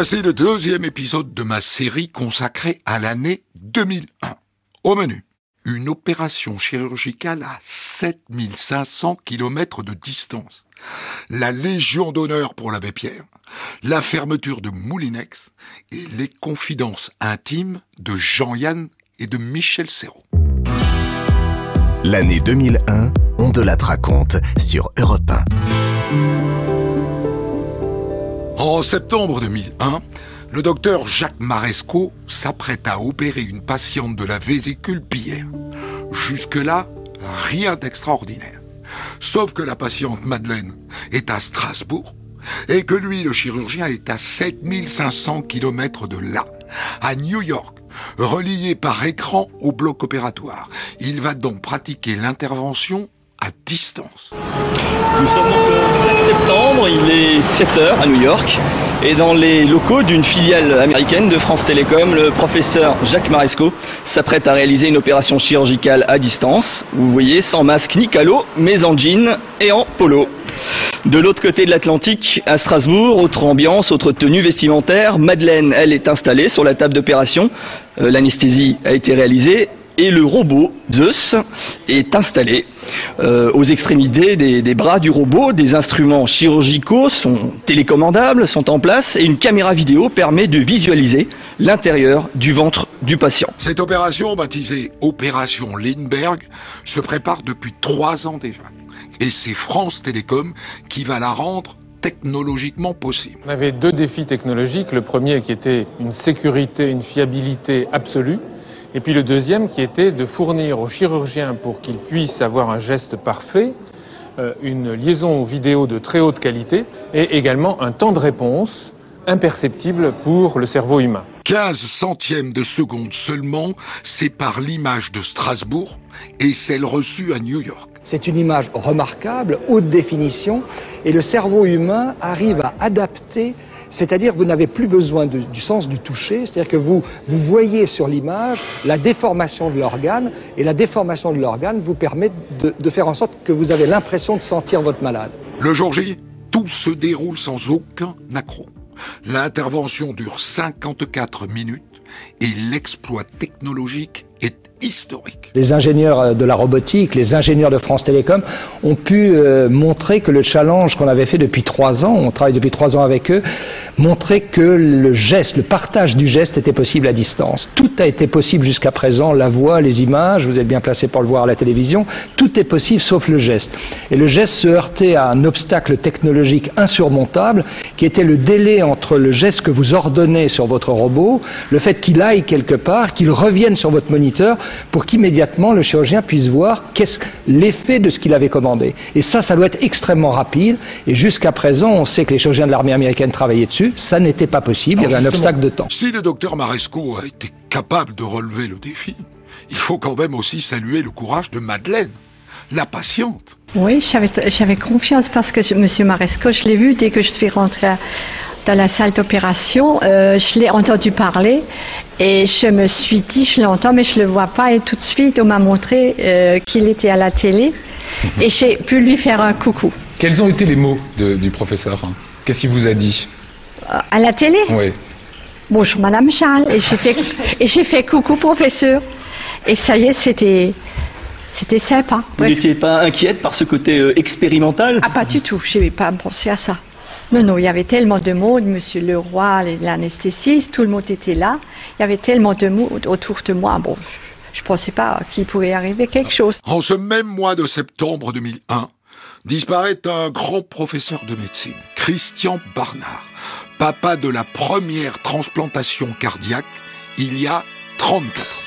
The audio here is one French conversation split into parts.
Voici le deuxième épisode de ma série consacrée à l'année 2001. Au menu, une opération chirurgicale à 7500 km de distance, la Légion d'honneur pour l'abbé Pierre, la fermeture de Moulinex et les confidences intimes de Jean-Yann et de Michel Serrault. L'année 2001, on de la raconte sur Europe 1. En septembre 2001, le docteur Jacques Maresco s'apprête à opérer une patiente de la vésicule biliaire. Jusque-là, rien d'extraordinaire. Sauf que la patiente Madeleine est à Strasbourg et que lui, le chirurgien, est à 7500 km de là, à New York, relié par écran au bloc opératoire. Il va donc pratiquer l'intervention à distance. Nous sommes le 4 septembre, il est 7h à New York. Et dans les locaux d'une filiale américaine de France Télécom, le professeur Jacques Maresco s'apprête à réaliser une opération chirurgicale à distance. Vous voyez, sans masque ni calot, mais en jean et en polo. De l'autre côté de l'Atlantique, à Strasbourg, autre ambiance, autre tenue vestimentaire. Madeleine, elle, est installée sur la table d'opération. Euh, l'anesthésie a été réalisée et le robot Zeus est installé euh, aux extrémités des, bras du robot. Des instruments chirurgicaux sont télécommandables, sont en place et une caméra vidéo permet de visualiser l'intérieur du ventre du patient. Cette opération, baptisée Opération Lindbergh, se prépare depuis trois ans déjà. Et c'est France Télécom qui va la rendre technologiquement possible. On avait deux défis technologiques. Le premier qui était une sécurité, une fiabilité absolue. Et puis le deuxième qui était de fournir aux chirurgiens pour qu'ils puissent avoir un geste parfait, euh, une liaison vidéo de très haute qualité et également un temps de réponse imperceptible pour le cerveau humain. 15 centièmes de seconde seulement séparent l'image de Strasbourg et celle reçue à New York. C'est une image remarquable, haute définition, et le cerveau humain arrive à adapter c'est-à-dire que vous n'avez plus besoin du sens du toucher, c'est-à-dire que vous, voyez sur l'image la déformation de l'organe, et la déformation de l'organe vous permet de, de faire en sorte que vous avez l'impression de sentir votre malade. Le jour J, tout se déroule sans aucun accroc. L'intervention dure 54 minutes et l'exploit technologique est Les ingénieurs euh, de la robotique, les ingénieurs de France Télécom ont pu euh, montrer que le challenge qu'on avait fait depuis trois ans, on travaille depuis trois ans avec eux, montrait que le geste, le partage du geste était possible à distance. Tout a été possible jusqu'à présent, la voix, les images, vous êtes bien placé pour le voir à la télévision, tout est possible sauf le geste. Et le geste se heurtait à un obstacle technologique insurmontable qui était le délai entre le geste que vous ordonnez sur votre robot, le fait qu'il aille quelque part, qu'il revienne sur votre moniteur pour qu'immédiatement le chirurgien puisse voir l'effet de ce qu'il avait commandé. Et ça, ça doit être extrêmement rapide. Et jusqu'à présent, on sait que les chirurgiens de l'armée américaine travaillaient dessus. Ça n'était pas possible. il y avait un obstacle de temps. Si le docteur Maresco a été capable de relever le défi, il faut quand même aussi saluer le courage de Madeleine, la patiente. Oui, j'avais confiance parce que M. Maresco, je l'ai vu dès que je suis rentrée dans la salle d'opération. Euh, je l'ai entendu parler et je me suis dit, je l'entends, mais je ne le vois pas. Et tout de suite, on m'a montré euh, qu'il était à la télé. Et j'ai pu lui faire un coucou. Quels ont été les mots du professeur? Qu'est-ce qu'il vous a dit? À la télé Oui. Bonjour Madame Charles. Et j'ai fait, et j'ai fait coucou professeur. Et ça y est, c'était... C'était sympa. Vous n'étiez pas inquiète par ce côté euh, expérimental? Ah, pas du tout. Je n'avais pas pensé à ça. Non, non, il y avait tellement de monde, Monsieur Leroy, l'anesthésiste, tout le monde était là. Il y avait tellement de monde autour de moi. Bon, je ne pensais pas qu'il pouvait arriver quelque chose. En ce même mois de septembre 2001, disparaît un grand professeur de médecine, Christian Barnard, papa de la première transplantation cardiaque il y a 34 ans.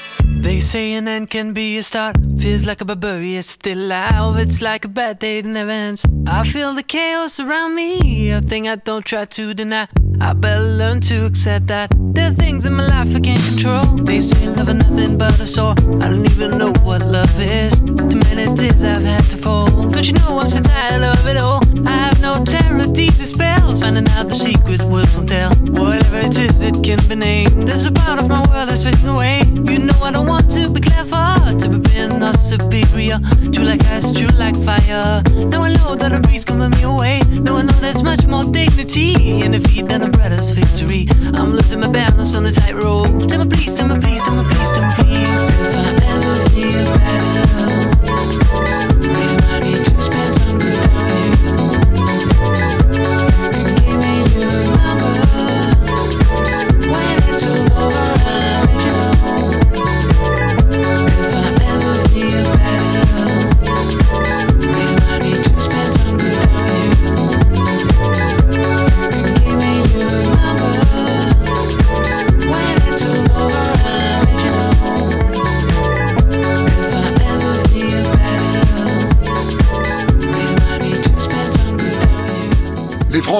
They say an end can be a start. Feels like a barbarian still alive. It's like a bad day in advance. I feel the chaos around me, a thing I don't try to deny. I better learn to accept that there are things in my life I can't control. They say love is nothing but a sore. I don't even know what love is. Too many tears I've had to fold. Don't you know I'm so tired of it all? I have no terror these spells. Finding out the secret words won't tell. Whatever is, it can be named. There's a part of my world that's fading away. You know I don't want to be clever, to be being not superior. True like ice, true like fire. Now I know that a breeze coming me away. Now I know there's much more dignity and defeat then a brother's victory. I'm losing my balance on the tightrope. Tell me please, tell me please, tell me please, tell me please. If I ever feel better,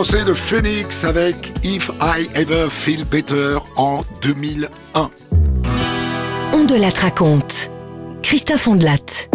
Français de Phoenix avec If I Ever Feel Better en 2001. On de la raconte. Christophe Ondelat.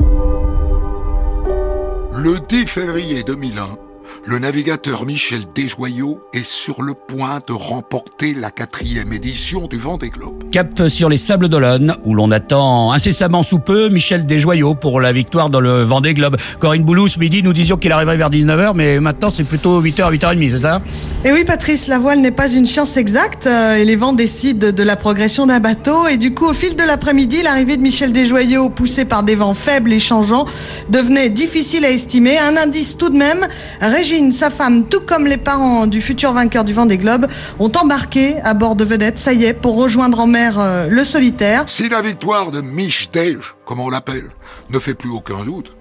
Le 10 février 2001, le navigateur Michel Desjoyaux est sur le point de remporter la quatrième édition du Vendée Globe. Cap sur les Sables d'Olonne, où l'on attend incessamment sous peu Michel Desjoyaux pour la victoire dans le Vendée Globe. Corinne Boulou, ce midi, nous disions qu'il arriverait vers 19h, mais maintenant c'est plutôt 8h, 8h30, c'est ça? Et oui, Patrice, la voile n'est pas une science exacte euh, et les vents décident de la progression d'un bateau. Et du coup, au fil de l'après-midi, l'arrivée de Michel Desjoyaux, poussé par des vents faibles et changeants, devenait difficile à estimer. Un indice tout de même, Régine, sa femme, tout comme les parents du futur vainqueur du Vendée Globe, ont embarqué à bord de Vedette, ça y est, pour rejoindre en mer euh, le solitaire. Si la victoire de Mich Dej, comme on l'appelle, ne fait plus aucun doute,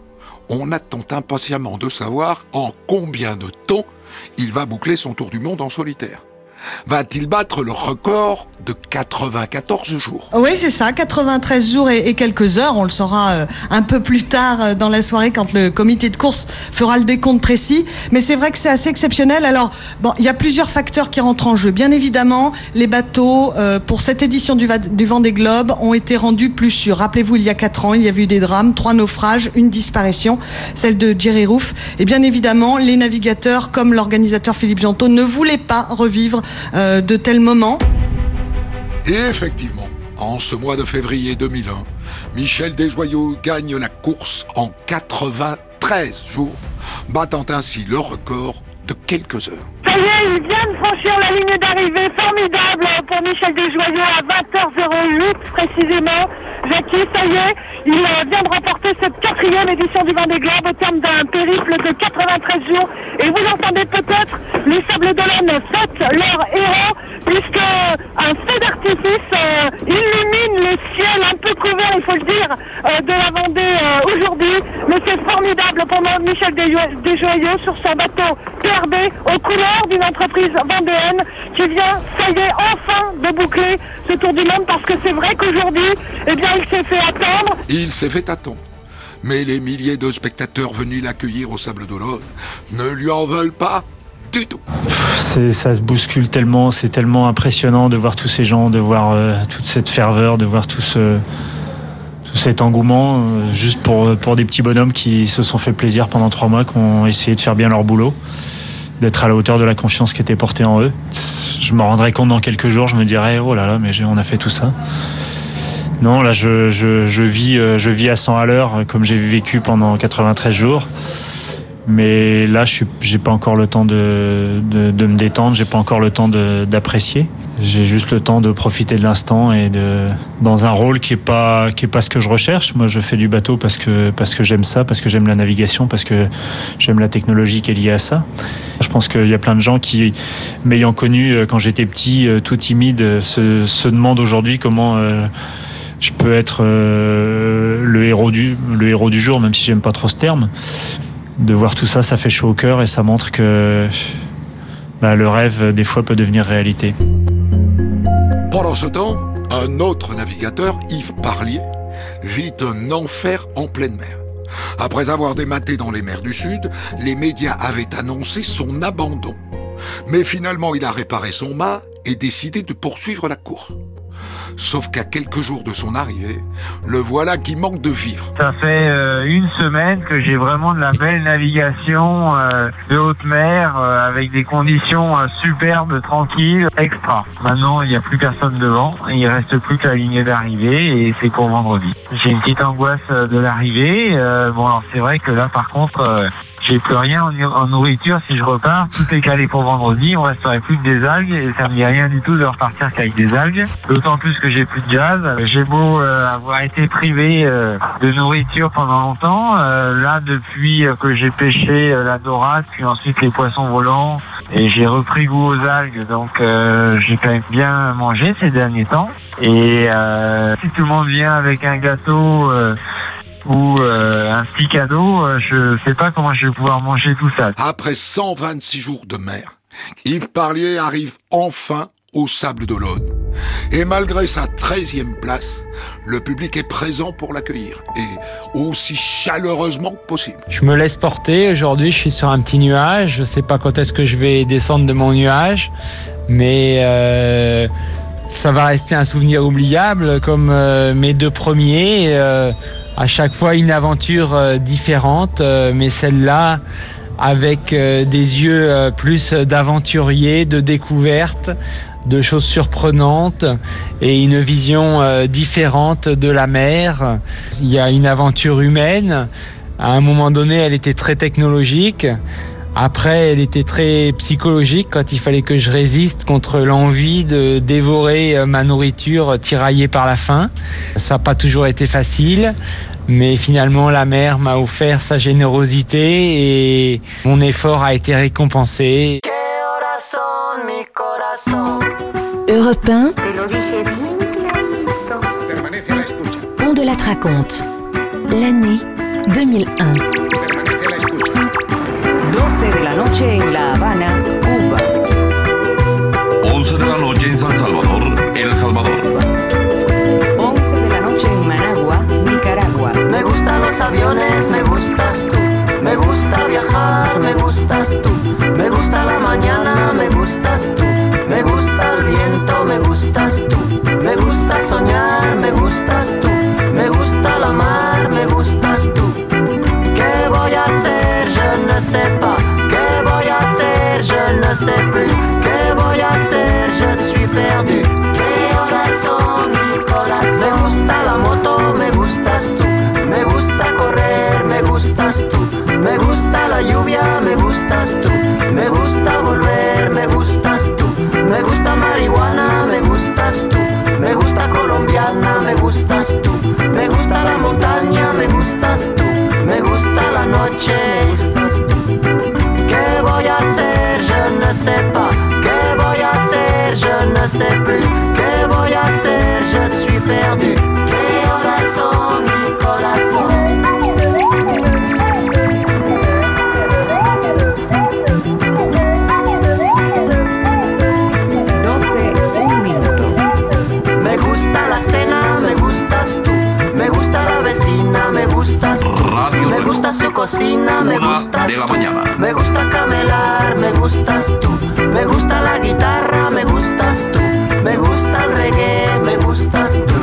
on attend impatiemment de savoir en combien de temps il va boucler son tour du monde en solitaire. Va-t-il battre le record de 94 jours? Oui, c'est ça, 93 jours et, quelques heures. On le saura euh, un peu plus tard euh, dans la soirée quand le comité de course fera le décompte précis. Mais c'est vrai que c'est assez exceptionnel. Alors, bon, il y a plusieurs facteurs qui rentrent en jeu. Bien évidemment, les bateaux euh, pour cette édition du, du Vendée Globe ont été rendus plus sûrs. Rappelez-vous, il y a quatre ans, il y a eu des drames, trois naufrages, une disparition, celle de Jerry Roof. Et bien évidemment, les navigateurs, comme l'organisateur Philippe Jantot, ne voulaient pas revivre de tels moments. Et effectivement, en ce mois de février 2001, Michel Desjoyaux gagne la course en 93 jours, battant ainsi le record de quelques heures. Ça y est, il vient de franchir la ligne d'arrivée formidable pour Michel Desjoyaux à 20h08 précisément. Jackie, ça y est, il euh, vient de remporter cette quatrième édition du Vendée Globe au terme d'un périple de 93 jours. Et vous entendez peut-être les Sables d'Olonne fêtent leur héros puisque un feu d'artifice euh, illumine le ciel un peu couvert, il faut le dire, euh, de la Vendée euh, aujourd'hui. Mais c'est formidable pour Michel Desjo- Desjoyaux sur son bateau PRB aux couleurs d'une entreprise vendéenne qui vient, ça y est, enfin de boucler ce tour du monde parce que c'est vrai qu'aujourd'hui, eh bien, il s'est fait attendre. Il s'est fait attendre. Mais les milliers de spectateurs venus l'accueillir au Sable d'Olonne ne lui en veulent pas du tout. C'est- ça se bouscule tellement, c'est tellement impressionnant de voir tous ces gens, de voir euh, toute cette ferveur, de voir tout, ce, tout cet engouement, euh, juste pour, pour des petits bonhommes qui se sont fait plaisir pendant trois mois, qui ont essayé de faire bien leur boulot, d'être à la hauteur de la confiance qui était portée en eux. Je me rendrai compte dans quelques jours, je me dirai, oh là là, mais on a fait tout ça. Non, là, je, je, je vis, euh, je vis à 100 à l'heure, comme j'ai vécu pendant 93 jours. Mais là, je j'ai pas encore le temps de, de, de me détendre, j'ai pas encore le temps d'apprécier. J'ai juste le temps de profiter de l'instant et de dans un rôle qui est pas qui est pas ce que je recherche. Moi, je fais du bateau parce que parce que j'aime ça, parce que j'aime la navigation, parce que j'aime la technologie qui est liée à ça. Je pense qu'il y a plein de gens qui, m'ayant connu euh, quand j'étais petit, euh, tout timide, se, se demandent aujourd'hui comment euh, je peux être euh, le héros du jour, même si j'aime pas trop ce terme de voir tout ça, ça fait chaud au cœur et ça montre que bah, le rêve, des fois, peut devenir réalité. Pendant ce temps, un autre navigateur, Yves Parlier, vit un enfer en pleine mer. Après avoir dématé dans les mers du Sud, les médias avaient annoncé son abandon. Mais finalement, il a réparé son mât et décidé de poursuivre la course. Sauf qu'à quelques jours de son arrivée, le voilà qui manque de vivre. Ça fait euh, une semaine que j'ai vraiment de la belle navigation euh, de haute mer euh, avec des conditions superbes, tranquilles, extra. Maintenant, il n'y a plus personne devant, il reste plus que la ligne d'arrivée et c'est pour vendredi. J'ai une petite angoisse de l'arrivée. Bon, alors c'est vrai que là, par contre, j'ai plus rien en, nourriture si je repars. Tout est calé pour vendredi. On resterait plus que des algues et ça me dit rien du tout de repartir qu'avec des algues. D'autant plus que j'ai plus de jazz. J'ai beau euh, avoir été privé euh, de nourriture pendant longtemps. euh, là, depuis que j'ai pêché euh, la dorade, puis ensuite les poissons volants, et j'ai repris goût aux algues. Donc, euh, j'ai quand même bien mangé ces derniers temps. Et euh, si tout le monde vient avec un gâteau ou euh, un petit cadeau, euh, je sais pas comment je vais pouvoir manger tout ça. Après 126 jours de mer, Yves Parlier arrive enfin au Sable d'Olonne. Et malgré sa 13e place, le public est présent pour l'accueillir, et aussi chaleureusement que possible. Je me laisse porter. Aujourd'hui, je suis sur un petit nuage. Je sais pas quand est-ce que je vais descendre de mon nuage, mais euh, ça va rester un souvenir oubliable comme euh, mes deux premiers. euh, à chaque fois une aventure euh, différente, euh, mais celle-là avec euh, des yeux plus d'aventurier, de découverte, de choses surprenantes et une vision différente de la mer. Il y a une aventure humaine. À un moment donné, elle était très technologique. Après, elle était très psychologique quand il fallait que je résiste contre l'envie de dévorer euh, ma nourriture tiraillée par la faim. Ça n'a pas toujours été facile, mais finalement, la mer m'a offert sa générosité et mon effort a été récompensé. Europe 1. On de la raconte. L'année 2001. 12 de la noche en La Habana, Cuba. 11 de la noche en San Salvador, El Salvador. 11 de la noche en Managua, Nicaragua. Me gustan los aviones, me gustas tú. Me gusta viajar, me gustas tú. Me gusta la mañana, me gustas tú. ¿Qué voy a? Je ne sais pas. ¿Qué voy a? Je ne sais plus. ¿Qué voy a? Je suis perdu. Cocina, me Una gustas de la tú. mañana. Me gusta camelar, me gustas tú. Me gusta la guitarra, me gustas tú. Me gusta el reggae, me gustas tú.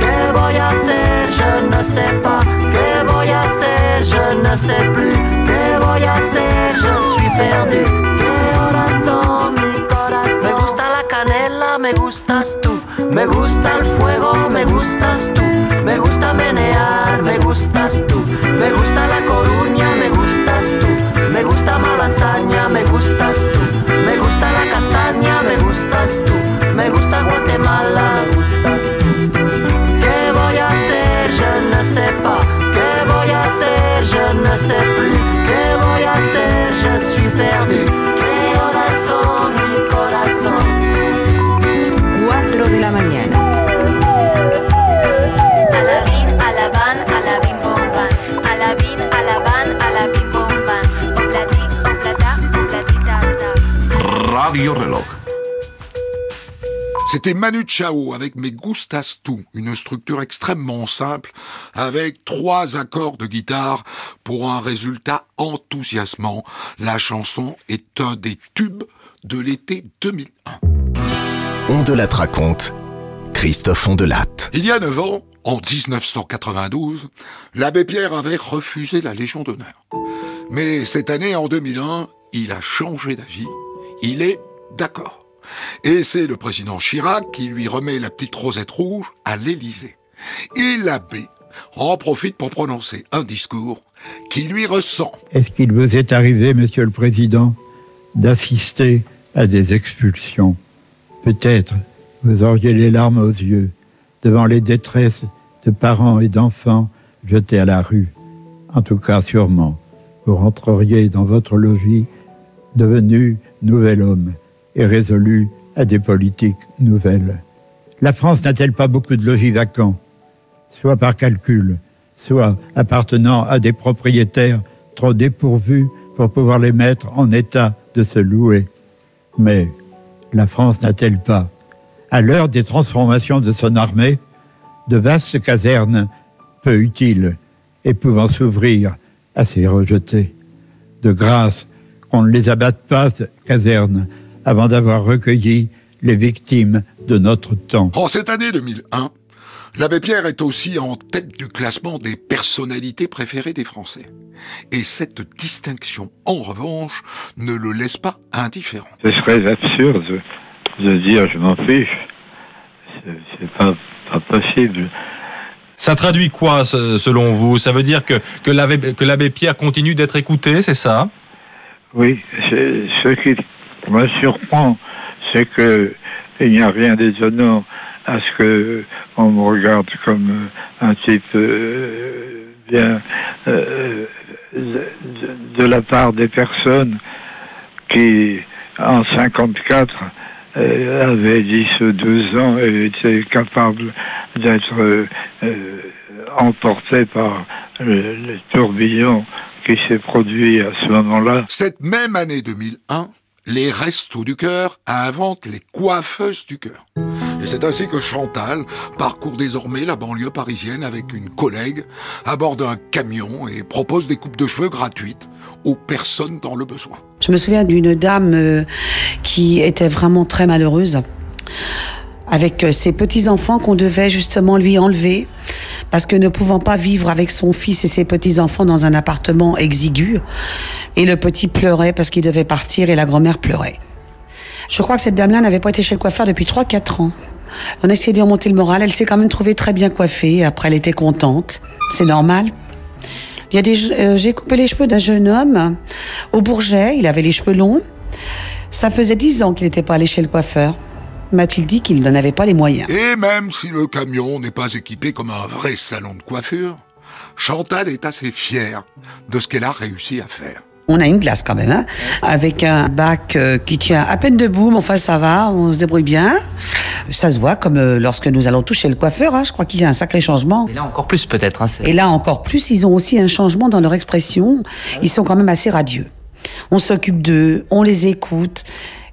¿Qué voy a hacer? Je ne sais pas. ¿Qué voy a hacer? Je ne sais plus. ¿Qué voy a hacer? Je suis perdu. ¿Qué horas son mi corazón? Me gusta la canela, me gustas tú. Me gusta el fuego, me gustas tú. Gustas tú. Me gusta la coruña, me gustas tú. Me gusta malasaña, me gustas tú. Me gusta la castaña, me gustas tú. Me gusta Guatemala, Radio Reloj. C'était Manu Chao avec Mes Gustas Tu, une structure extrêmement simple avec trois accords de guitare pour un résultat enthousiasmant. La chanson est un des tubes de l'été 2001. On de la raconte. Christophe Ondelatte. Il y a 9 ans, en 1992, l'abbé Pierre avait refusé la Légion d'honneur. Mais cette année, en 2001, il a changé d'avis. Il est d'accord. Et c'est le président Chirac qui lui remet la petite rosette rouge à l'Élysée. Et l'abbé en profite pour prononcer un discours qui lui ressent. Est-ce qu'il vous est arrivé, Monsieur le Président, d'assister à des expulsions? Peut-être vous auriez les larmes aux yeux devant les détresses de parents et d'enfants jetés à la rue. En tout cas, sûrement, vous rentreriez dans votre logis devenu nouvel homme et résolu à des politiques nouvelles. La France n'a-t-elle pas beaucoup de logis vacants, soit par calcul, soit appartenant à des propriétaires trop dépourvus pour pouvoir les mettre en état de se louer? Mais la France n'a-t-elle pas, à l'heure des transformations de son armée, de vastes casernes peu utiles et pouvant s'ouvrir à ces rejetés De grâce, qu'on ne les abatte pas, casernes, avant d'avoir recueilli les victimes de notre temps. En cette année 2001, l'abbé Pierre est aussi en tête du classement des personnalités préférées des Français. Et cette distinction, en revanche, ne le laisse pas indifférent. Ce serait absurde de dire je m'en fiche. C'est- pas, pas possible. Ça traduit quoi, selon vous? Ça veut dire que, que l'abbé que l'abbé Pierre continue d'être écouté, c'est ça? Oui, c'est- ce qui me surprend, c'est que il n'y a rien d'étonnant à ce que on me regarde comme euh, un type euh, bien euh, de, la part des personnes qui, en 54, euh, avaient 10 ou 12 ans et étaient capables d'être emportés par le, le tourbillon qui s'est produit à ce moment-là. Cette même année 2001, les Restos du Cœur inventent les coiffeuses du cœur. Et c'est ainsi que Chantal parcourt désormais la banlieue parisienne avec une collègue à bord d'un camion et propose des coupes de cheveux gratuites aux personnes dans le besoin. Je me souviens d'une dame euh, qui était vraiment très malheureuse, avec euh, ses petits-enfants qu'on devait justement lui enlever, parce que ne pouvant pas vivre avec son fils et ses petits-enfants dans un appartement exigu, et le petit pleurait parce qu'il devait partir et la grand-mère pleurait. Je crois que cette dame-là n'avait pas été chez le coiffeur depuis 3-4 ans. On a essayé de remonter le moral, elle s'est quand même trouvée très bien coiffée, après elle était contente, c'est normal. Il y a des, euh, j'ai coupé les cheveux d'un jeune homme au Bourget. Il avait les cheveux longs. Ça faisait dix ans qu'il n'était pas allé chez le coiffeur. M'a-t-il dit qu'il n'en avait pas les moyens. Et même si le camion n'est pas équipé comme un vrai salon de coiffure, Chantal est assez fière de ce qu'elle a réussi à faire. On a une glace quand même, hein, avec un bac euh, qui tient à peine debout, mais enfin ça va, on se débrouille bien. Ça se voit comme euh, lorsque nous allons toucher le coiffeur, hein, je crois qu'il y a un sacré changement. Et là encore plus peut-être. Hein, Et là encore plus, ils ont aussi un changement dans leur expression. Ils sont quand même assez radieux. On s'occupe d'eux, on les écoute.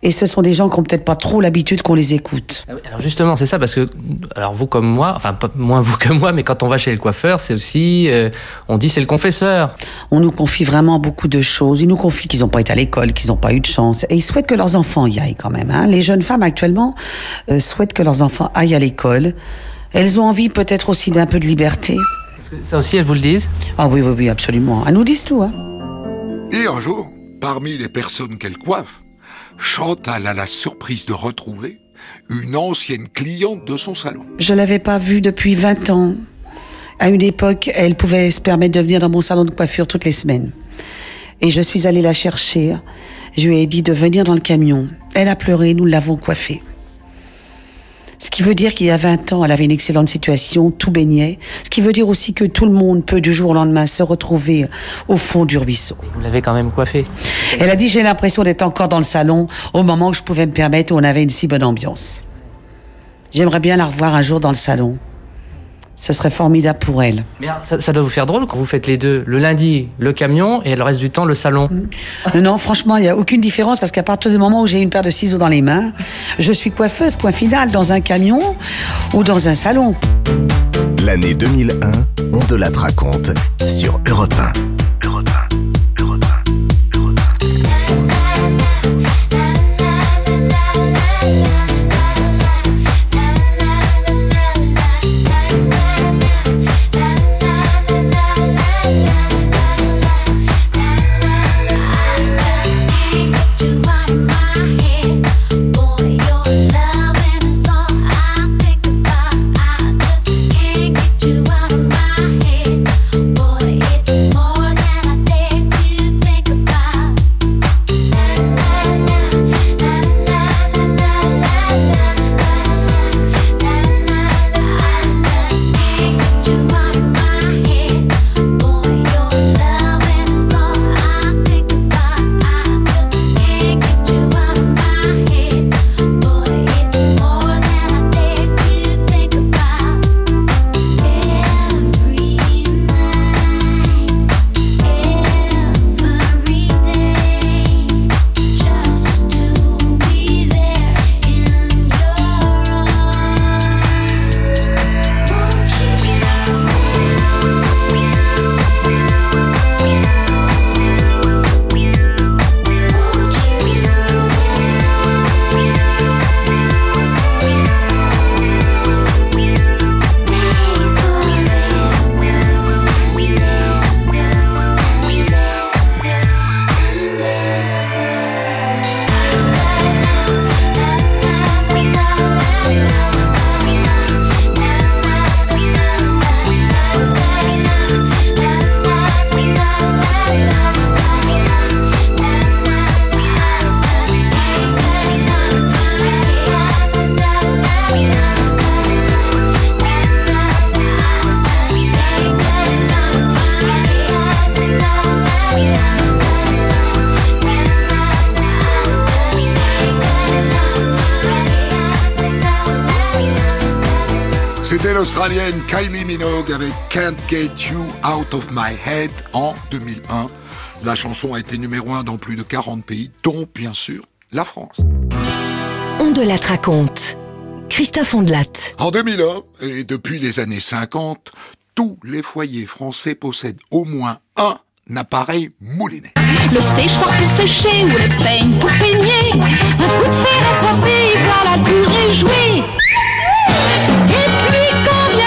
Et ce sont des gens qui n'ont peut-être pas trop l'habitude qu'on les écoute. Alors justement, c'est ça parce que alors vous comme moi, enfin pas moins vous que moi, mais quand on va chez le coiffeur, c'est aussi euh, on dit c'est le confesseur. On nous confie vraiment beaucoup de choses. Ils nous confient qu'ils n'ont pas été à l'école, qu'ils n'ont pas eu de chance. Et ils souhaitent que leurs enfants y aillent quand même. hein. Les jeunes femmes actuellement euh, souhaitent que leurs enfants aillent à l'école. Elles ont envie peut-être aussi d'un peu de liberté. Ça aussi, elles vous le disent? Ah oui, oui, oui, absolument. Elles nous disent tout. Hein. Et un jour, parmi les personnes qu'elle coiffe, Chantal a la surprise de retrouver une ancienne cliente de son salon. Je l'avais pas vue depuis 20 ans. À une époque, elle pouvait se permettre de venir dans mon salon de coiffure toutes les semaines. Et je suis allée la chercher. Je lui ai dit de venir dans le camion. Elle a pleuré, nous l'avons coiffée. Ce qui veut dire qu'il y a 20 ans, elle avait une excellente situation, tout baignait. Ce qui veut dire aussi que tout le monde peut du jour au lendemain se retrouver au fond du ruisseau. Vous l'avez quand même coiffé. Elle a dit j'ai l'impression d'être encore dans le salon au moment où je pouvais me permettre où on avait une si bonne ambiance. J'aimerais bien la revoir un jour dans le salon ce serait formidable pour elle. Ça, doit vous faire drôle quand vous faites les deux, le lundi le camion et le reste du temps le salon. Mm. Non, franchement, il n'y a aucune différence parce qu'à partir du moment où j'ai une paire de ciseaux dans les mains, je suis coiffeuse, point final, dans un camion ou dans un salon. L'année 2001, on de la raconte sur Europe 1. Europe 1. Kylie Minogue avec Can't Get You Out of My Head en 2001. La chanson a été numéro 1 dans plus de 40 pays, dont bien sûr la France. On de la raconte. Christophe Ondelat. En 2001, et depuis les années 50, tous les foyers français possèdent au moins un appareil moulinet. Le séchoir pour sécher ou le peigne pour peigner. Un coup de fer voilà la durée jouée.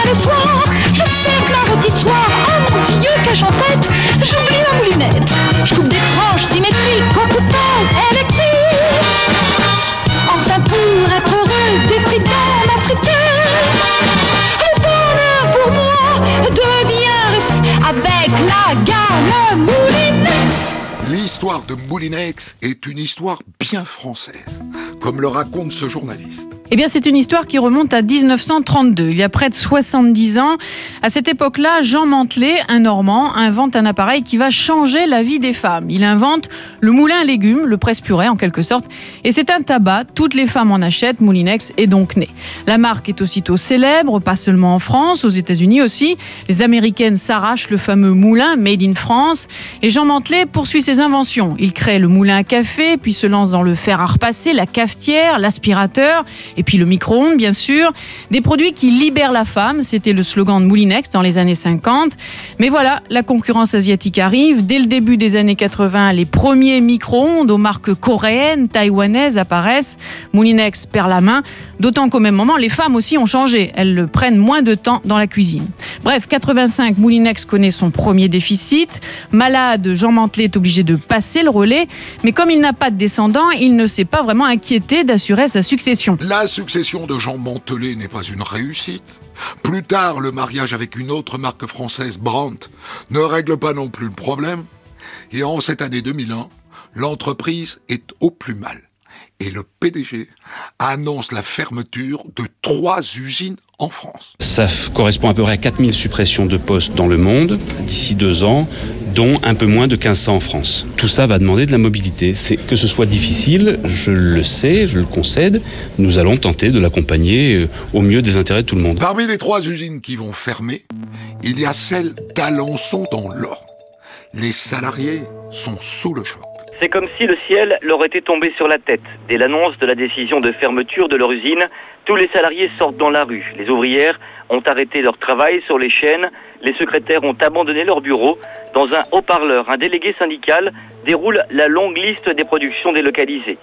Le soir, j'observe la rôtissoire. Oh mon Dieu, qu'ai-je en tête J'oublie ma moulinette. Je coupe des tranches symétriques en coupant électrique. Enfin pour être heureuse, des frites friteuse. Le bonheur pour moi devient avec la gamme Moulinex. L'histoire de Moulinex est une histoire bien française, comme le raconte ce journaliste. Eh bien, c'est une histoire qui remonte à 1932, il y a près de 70 ans. À cette époque-là, Jean Mantelet, un Normand, invente un appareil qui va changer la vie des femmes. Il invente le moulin à légumes, le presse-purée en quelque sorte, et c'est un tabac, toutes les femmes en achètent, Moulinex est donc né. La marque est aussitôt célèbre, pas seulement en France, aux États-Unis aussi. Les Américaines s'arrachent le fameux moulin Made in France, et Jean Mantelet poursuit ses inventions. Il crée le moulin à café, puis se lance dans le fer à repasser, la cafetière, l'aspirateur, et puis le micro-ondes, bien sûr. Des produits qui libèrent la femme, c'était le slogan de Moulinex dans les années 50. Mais voilà, la concurrence asiatique arrive. Dès le début des années 80, les premiers micro-ondes aux marques coréennes, taïwanaises apparaissent. Moulinex perd la main, d'autant qu'au même moment, les femmes aussi ont changé. Elles prennent moins de temps dans la cuisine. Bref, 85, Moulinex connaît son premier déficit. Malade, Jean Mantelet est obligé de passer le relais. Mais comme il n'a pas de descendant, il ne s'est pas vraiment inquiété d'assurer sa succession. Succession de Jean Mantelet n'est pas une réussite. Plus tard, le mariage avec une autre marque française, Brandt, ne règle pas non plus le problème. Et en cette année 2001, l'entreprise est au plus mal. Et le PDG annonce la fermeture de trois usines en France. Ça correspond à peu près à 4000 suppressions de postes dans le monde d'ici deux ans, dont un peu moins de 1500 en France. Tout ça va demander de la mobilité. C'est que ce soit difficile, je le sais, je le concède. Nous allons tenter de l'accompagner euh, au mieux des intérêts de tout le monde. Parmi les trois usines qui vont fermer, il y a celle d'Alençon dans l'Orne. Les salariés sont sous le choc. C'est comme si le ciel leur était tombé sur la tête. Dès l'annonce de la décision de fermeture de leur usine, tous les salariés sortent dans la rue. Les ouvrières ont arrêté leur travail sur les chaînes, les secrétaires ont abandonné leur bureau. Dans un haut-parleur, un délégué syndical déroule la longue liste des productions délocalisées.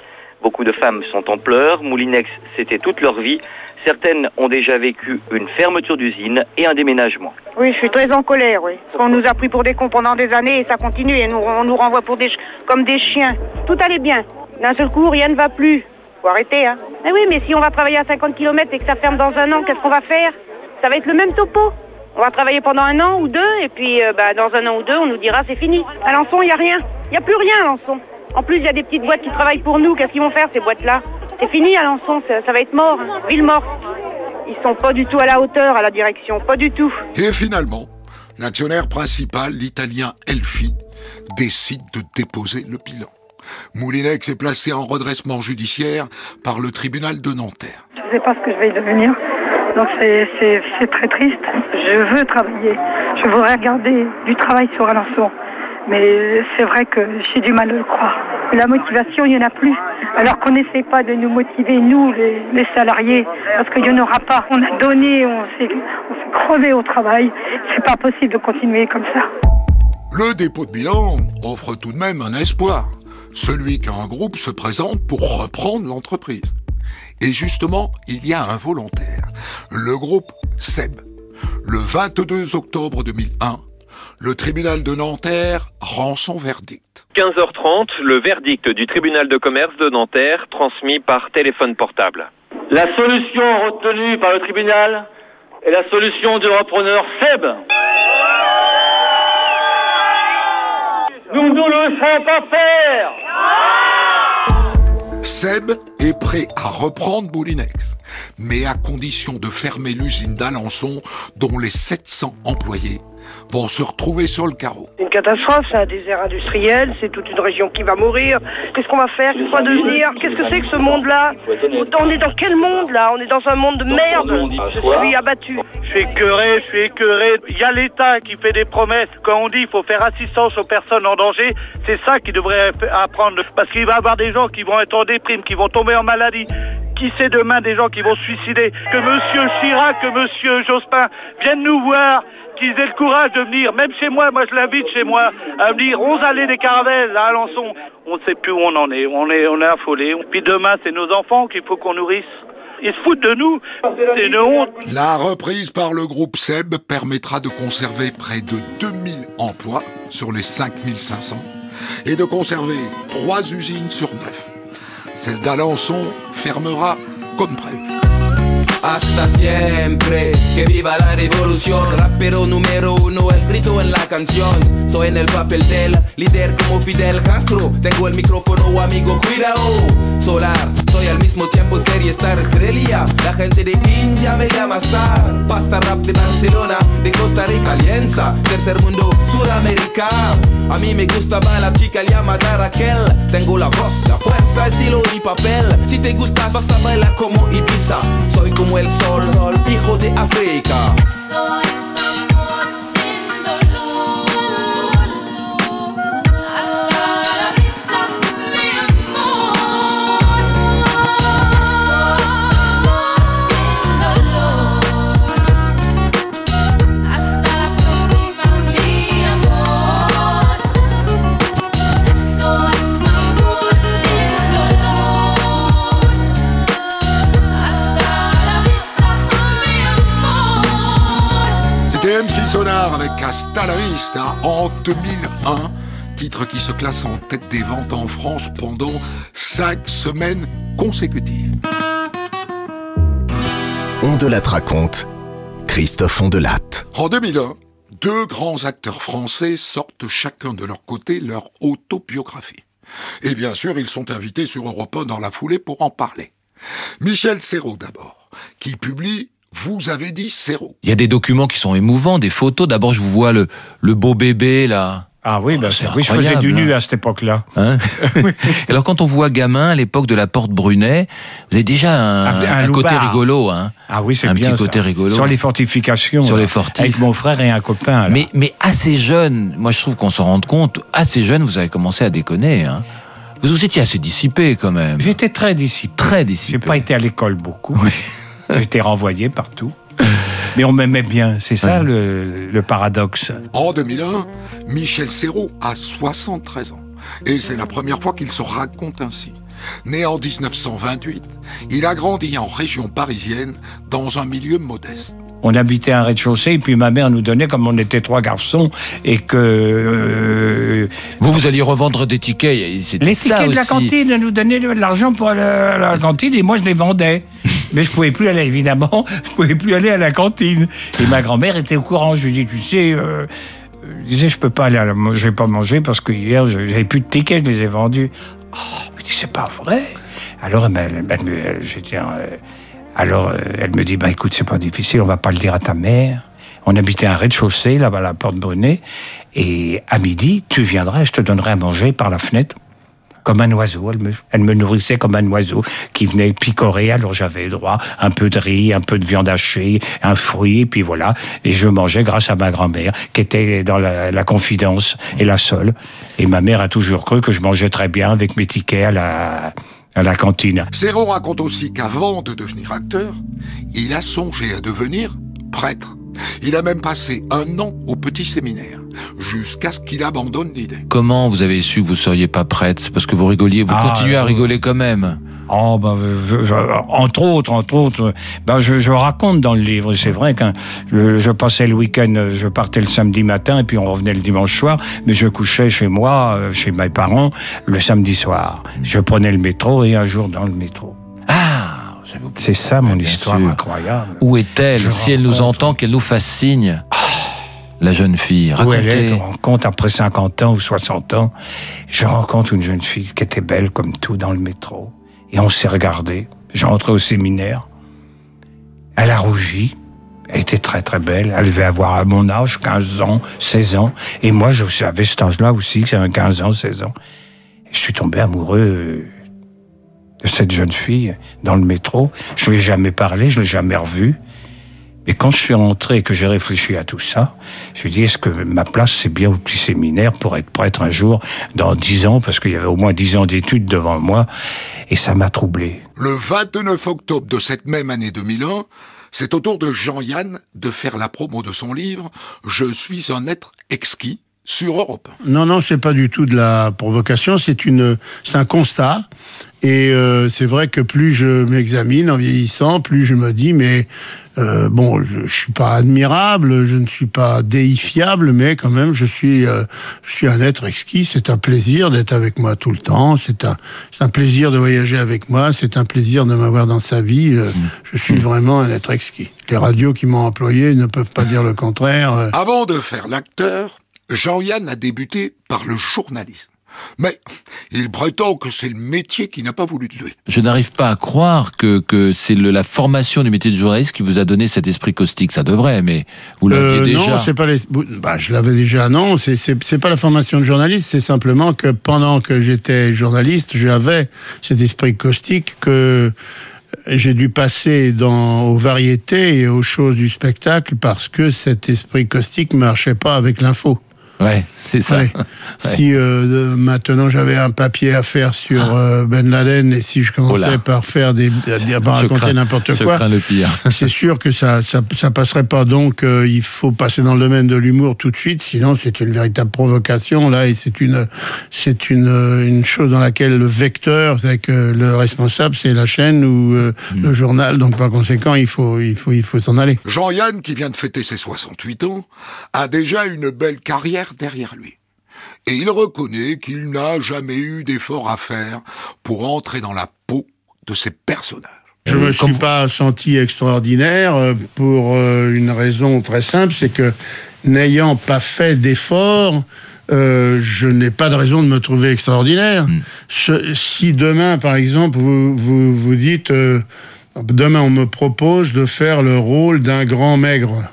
Beaucoup de femmes sont en pleurs, Moulinex, c'était toute leur vie. Certaines ont déjà vécu une fermeture d'usine et un déménagement. Oui, je suis très en colère, qu'on nous a pris pour des cons pendant des années et ça continue et on nous renvoie pour des, comme des chiens. Tout allait bien. D'un seul coup, rien ne va plus. Faut arrêter, hein. Mais oui, mais si on va travailler à 50 km et que ça ferme dans un an, qu'est-ce qu'on va faire? Ça va être le même topo. On va travailler pendant un an ou deux et puis euh, bah, dans un an ou deux, on nous dira c'est fini. À Lançon, il n'y a rien. Il n'y a plus rien à Lançon. En plus, il y a des petites boîtes qui travaillent pour nous. Qu'est-ce qu'ils vont faire, ces boîtes-là? C'est fini à Lançon, ça, ça va être mort. Ville morte. Ils sont pas du tout à la hauteur à la direction, pas du tout. Et finalement, l'actionnaire principal, l'italien Elfi, décide de déposer le bilan. Moulinex est placé en redressement judiciaire par le tribunal de Nanterre. Je ne sais pas ce que je vais devenir. Donc c'est- très triste. Je veux travailler. Je voudrais regarder du travail sur Alençon. Mais c'est vrai que j'ai du mal à le croire. La motivation, il n'y en a plus. Alors qu'on n'essaie pas de nous motiver, nous, les, les salariés, parce qu'il n'y en aura pas. On a donné, on s'est crevé au travail. C'est pas possible de continuer comme ça. Le dépôt de bilan offre tout de même un espoir, celui qu'un groupe se présente pour reprendre l'entreprise. Et justement, il y a un volontaire, le groupe SEB. Le 22 octobre 2001, le tribunal de Nanterre rend son verdict. 15h30, le verdict du tribunal de commerce de Nanterre transmis par téléphone portable. La solution retenue par le tribunal est la solution du repreneur Seb. Nous ne le laisserons pas faire Seb est prêt à reprendre Moulinex, mais à condition de fermer l'usine d'Alençon dont les 700 employés vont se retrouver sur le carreau. C'est une catastrophe, c'est un désert industriel, c'est toute une région qui va mourir. Qu'est-ce qu'on va faire Qu'est-ce qu'on va devenir Qu'est-ce que c'est que ce monde-là On est dans quel monde là On est dans un monde de merde. Je suis abattu. Je suis écœuré, je suis écœuré. Il y a l'État qui fait des promesses. Quand on dit qu'il faut faire assistance aux personnes en danger, c'est ça qu'il devrait apprendre. Parce qu'il va y avoir des gens qui vont être en déprime, qui vont tomber en maladie. Qui sait demain des gens qui vont se suicider Que Monsieur Chirac, que Monsieur Jospin viennent nous voir, qu'ils aient le courage de venir, même chez moi, moi je l'invite chez moi, à venir 11 allées des Caravelles à Alençon. On ne sait plus où on en est, on est, on est affolés. Puis demain, c'est nos enfants qu'il faut qu'on nourrisse. Ils se foutent de nous. C'est une honte. La reprise par le groupe SEB permettra de conserver près de 2000 emplois sur les 5500 et de conserver trois usines sur neuf. Celle d'Alençon fermera comme prévu. Hasta siempre, que viva la revolución. Rapero número uno, el grito en la canción. Soy en el papel del líder como Fidel Castro. Tengo el micrófono, amigo, cuidado. Solar, soy al mismo tiempo serie Star Estrella. La gente de India me llama Star. Pasta rap de Barcelona, de Costa Rica, Alianza. Tercer mundo, Sudamérica. A mí me gustaba la chica llamada Raquel. Tengo la voz, la fuerza, estilo y papel. Si te gustas, vas a bailar como Ibiza. Soy como el sol, hijo de África. Sonar avec Hasta la Vista en 2001, titre qui se classe en tête des ventes en France pendant cinq semaines consécutives. On de la raconte. Christophe Ondelatte. En 2001, deux grands acteurs français sortent chacun de leur côté leur autobiographie. Et bien sûr, ils sont invités sur Europe 1 dans la foulée pour en parler. Michel Serrault d'abord, qui publie Vous avez dit Serrault. Il y a des documents qui sont émouvants, des photos. D'abord, je vous vois le, le beau bébé, là. Ah oui, bah, c'est oui, je faisais du nu hein. à cette époque-là. Hein Alors quand on voit gamin à l'époque de la porte Brunet, vous avez déjà un, Un- un un côté rigolo, hein. Ah oui, c'est un bien petit côté ça. rigolo. Sur les fortifications. Sur là, les fortifs. Avec mon frère et un copain. là. Mais mais assez jeune, moi je trouve qu'on s'en rend compte. Assez jeune, vous avez commencé à déconner. Hein. Vous vous étiez assez dissipé quand même. J'étais très dissipé. Très J'ai dissipé. pas été à l'école beaucoup. J'étais renvoyé partout. Mais on m'aimait bien. C'est ça le, le paradoxe. En 2001, Michel Serrault a 73 ans. Et c'est la première fois qu'il se raconte ainsi. Né en 1928, il a grandi en région parisienne dans un milieu modeste. On habitait un rez-de-chaussée et puis ma mère nous donnait, comme on était trois garçons, et que... euh, Vous, vous alliez revendre des tickets. les ça tickets de la cantine, elle nous donnait de l'argent pour aller à la cantine et moi je les vendais. Mais je pouvais plus aller, évidemment, je pouvais plus aller à la cantine. Et ma grand-mère était au courant. Je lui dis, tu sais, euh, je disais, je peux pas aller à la, je vais pas manger parce que hier, je- j'avais plus de tickets, je les ai vendus. Oh, je dis, c'est pas vrai. Alors, j'étais, alors, euh, elle me dit, bah écoute, c'est pas difficile, on va pas le dire à ta mère. On habitait un rez-de-chaussée, là-bas à la porte Brunet. Et à midi, tu viendras, je te donnerai à manger par la fenêtre comme un oiseau. Elle me, elle me nourrissait comme un oiseau qui venait picorer. Alors j'avais droit un peu de riz, un peu de viande hachée, un fruit, et puis voilà. Et je mangeais grâce à ma grand-mère, qui était dans la, la confidence et la seule. Et ma mère a toujours cru que je mangeais très bien avec mes tickets à la, à raconte aussi qu'avant de devenir acteur, il a songé à devenir prêtre. Il a même passé un an au petit séminaire, jusqu'à ce qu'il abandonne l'idée. Comment vous avez su que vous seriez pas prête? C'est Parce que vous rigoliez, vous Ah, continuez à euh, rigoler quand même. Oh, ben, je- je- entre autres, entre autres, ben, je, je raconte dans le livre. C'est vrai que je passais le week-end, je partais le samedi matin et puis on revenait le dimanche soir, mais je couchais chez moi, euh, chez mes parents, le samedi soir. Je prenais le métro et un jour dans le métro. Ah, c'est ça mon histoire sûr. incroyable. Où est-elle Si elle nous entend, qu'elle nous fasse signe. La jeune fille, Où elle est, racontez. je rencontre après 50 ans ou 60 ans, je rencontre une jeune fille qui était belle comme tout dans le métro. Et on s'est regardé. J'ai rentré au séminaire. Elle a rougi. Elle était très très belle. Elle devait avoir à mon âge 15 ans, 16 ans. Et moi, je savais cet âge-là aussi, que j'avais 15 ans, 16 ans. Et je suis tombé amoureux euh, de cette jeune fille dans le métro. Je ne lui ai jamais parlé, je ne l'ai jamais revue. Et quand je suis rentré et que j'ai réfléchi à tout ça, je me suis dit, est-ce que ma place, c'est bien au petit séminaire pour être prêtre un jour, dans 10 ans, parce qu'il y avait au moins 10 ans d'études devant moi, et ça m'a troublé. Le 29 octobre de cette même année 2001, c'est au tour de Jean-Yann de faire la promo de son livre Je suis un être exquis sur Europe. Non, non, c'est pas du tout de la provocation, c'est une, c'est un constat. Et euh, c'est vrai que plus je m'examine en vieillissant, plus je me dis, mais euh, bon, je, je suis pas admirable, je ne suis pas déifiable, mais quand même, je suis, euh, je suis un être exquis. C'est un plaisir d'être avec moi tout le temps. C'est un, plaisir de voyager avec moi. C'est un plaisir de m'avoir dans sa vie. Je suis vraiment un être exquis. Les radios qui m'ont employé ne peuvent pas dire le contraire. Avant de faire l'acteur, Jean-Yann a débuté par le journalisme. Mais il prétend que c'est le métier qui n'a pas voulu de lui. Je n'arrive pas à croire que, que c'est la formation du métier de journaliste qui vous a donné cet esprit caustique. Ça devrait, mais vous l'aviez Euh, déjà. Non, c'est pas les. Bah, je l'avais déjà. Non, c'est c'est c'est pas la formation de journaliste. C'est simplement que pendant que j'étais journaliste, j'avais cet esprit caustique que j'ai dû passer dans, aux variétés et aux choses du spectacle parce que cet esprit caustique ne marchait pas avec l'info. Ouais, c'est ça. Ouais. Si euh, maintenant j'avais un papier à faire sur euh, Ben Laden et si je commençais Ah. Oh par faire des, à dire- par Je raconter n'importe je quoi, crains le pire. c'est sûr que ça, ça, ça passerait pas. Donc euh, il faut passer dans le domaine de l'humour tout de suite, sinon c'est une véritable provocation là et c'est une, c'est une, une chose dans laquelle le vecteur, c'est que le responsable c'est la chaîne ou euh, Mm. le journal. Donc par conséquent il faut, il faut, il faut s'en aller. Jean-Yann, qui vient de fêter ses 68 ans, a déjà une belle carrière derrière lui. Et il reconnaît qu'il n'a jamais eu d'effort à faire pour entrer dans la peau de ses personnages. Je me suis pas senti extraordinaire euh, pour euh, une raison très simple, c'est que n'ayant pas fait d'effort, euh, je n'ai pas de raison de me trouver extraordinaire. Ce- si demain, par exemple, vous vous, vous dites, euh, demain on me propose de faire le rôle d'un grand maigre,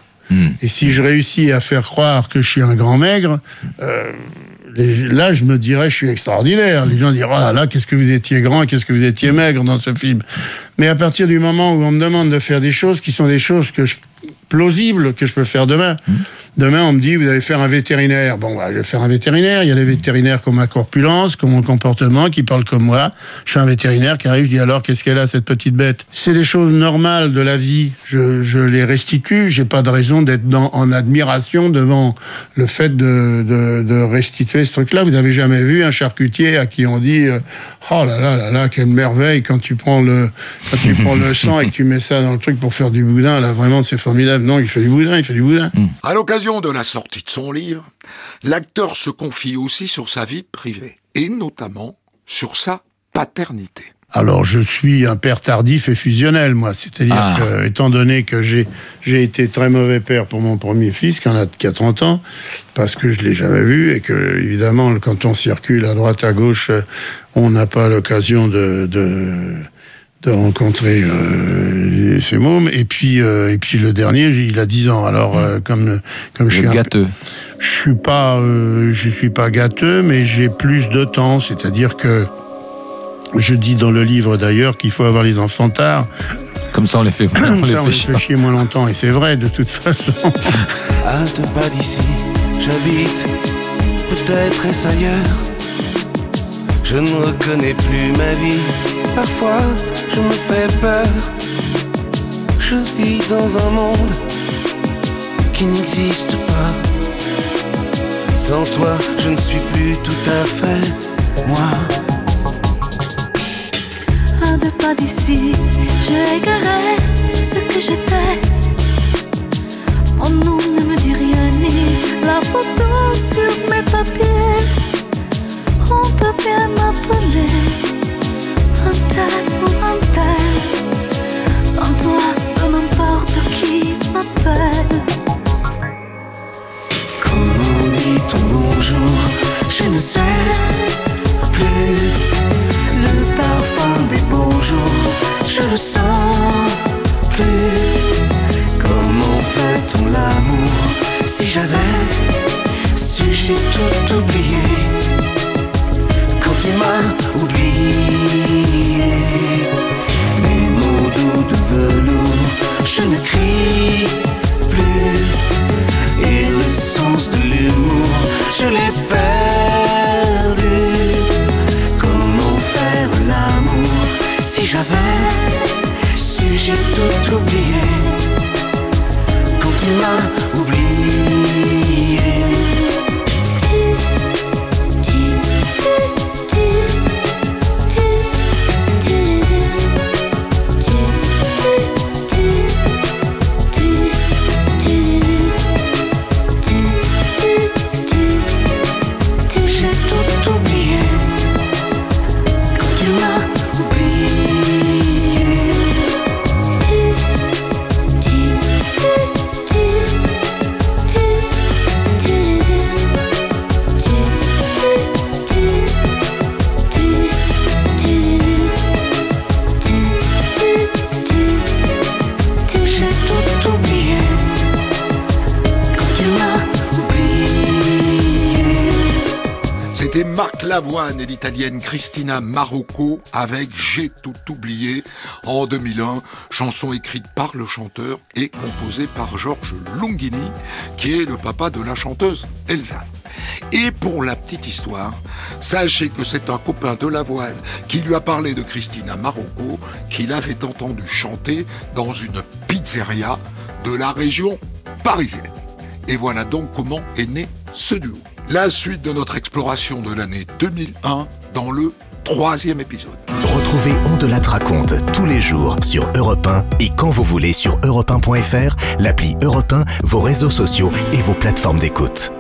et si je réussis à faire croire que je suis un grand maigre, euh, là, je me dirais, je suis extraordinaire. Les gens diront, oh là là, qu'est-ce que vous étiez grand, qu'est-ce que vous étiez maigre dans ce film. Mais à partir du moment où on me demande de faire des choses qui sont des choses que je, plausibles que je peux faire demain, demain on me dit, vous allez faire un vétérinaire. Bon, bah, je vais faire un vétérinaire. Il y a des vétérinaires qui ont ma corpulence, qui ont mon comportement, qui parlent comme moi. Je fais un vétérinaire qui arrive, je dis alors, qu'est-ce qu'elle a, cette petite bête? C'est des choses normales de la vie. Je, je les restitue. J'ai pas de raison d'être dans- en admiration devant le fait de, de, de restituer ce truc-là. Vous avez jamais vu un charcutier à qui on dit euh, oh là là là là quelle merveille quand tu prends le quand tu prends le sang et que tu mets ça dans le truc pour faire du boudin là vraiment c'est formidable. Non, il fait du boudin, il fait du boudin. À l'occasion de la sortie de son livre, l'acteur se confie aussi sur sa vie privée, et notamment sur sa paternité. Alors, je suis un père tardif et fusionnel, moi. C'est-à-dire Ah. que, étant donné que j'ai, j'ai été très mauvais père pour mon premier fils, qui en a, qui a 30 ans, parce que je l'ai jamais vu, et que, évidemment, quand on circule à droite, à gauche, euh, on n'a pas l'occasion de, de, de rencontrer euh, ces mômes. Et puis, euh, et puis le dernier, il a 10 ans. Alors, euh, comme, comme je suis un- gâteux. je suis pas, euh, je suis pas gâteux, mais j'ai plus de temps. C'est-à-dire que je dis dans le livre d'ailleurs qu'il faut avoir les enfants tard. Comme ça, on les fait, on Comme les ça, on fait les chier. fait chier moins longtemps. Et c'est vrai, de toute façon. À deux pas d'ici, j'habite, peut-être est-ce ailleurs. Je ne reconnais plus ma vie, parfois je me fais peur. Je vis dans un monde qui n'existe pas. Sans toi, je ne suis plus tout à fait moi. À deux pas d'ici, j'ai égaré ce que j'étais. Mon nom ne me dit rien ni la photo sur mes papiers. On peut bien m'appeler un tel ou un Lavoine et l'italienne Cristina Marocco avec J'ai tout oublié en 2001, chanson écrite par le chanteur et composée par Georges Longini, qui est le papa de la chanteuse Elsa. Et pour la petite histoire, sachez que c'est un copain de Lavoine qui lui a parlé de Christina Marocco, qu'il avait entendu chanter dans une pizzeria de la région parisienne. Et voilà donc comment est né ce duo. La suite de notre exploration de l'année 2001 dans le troisième épisode. Retrouvez On de la raconte tous les jours sur Europe 1 et quand vous voulez sur europe1.fr, l'appli Europe 1, vos réseaux sociaux et vos plateformes d'écoute.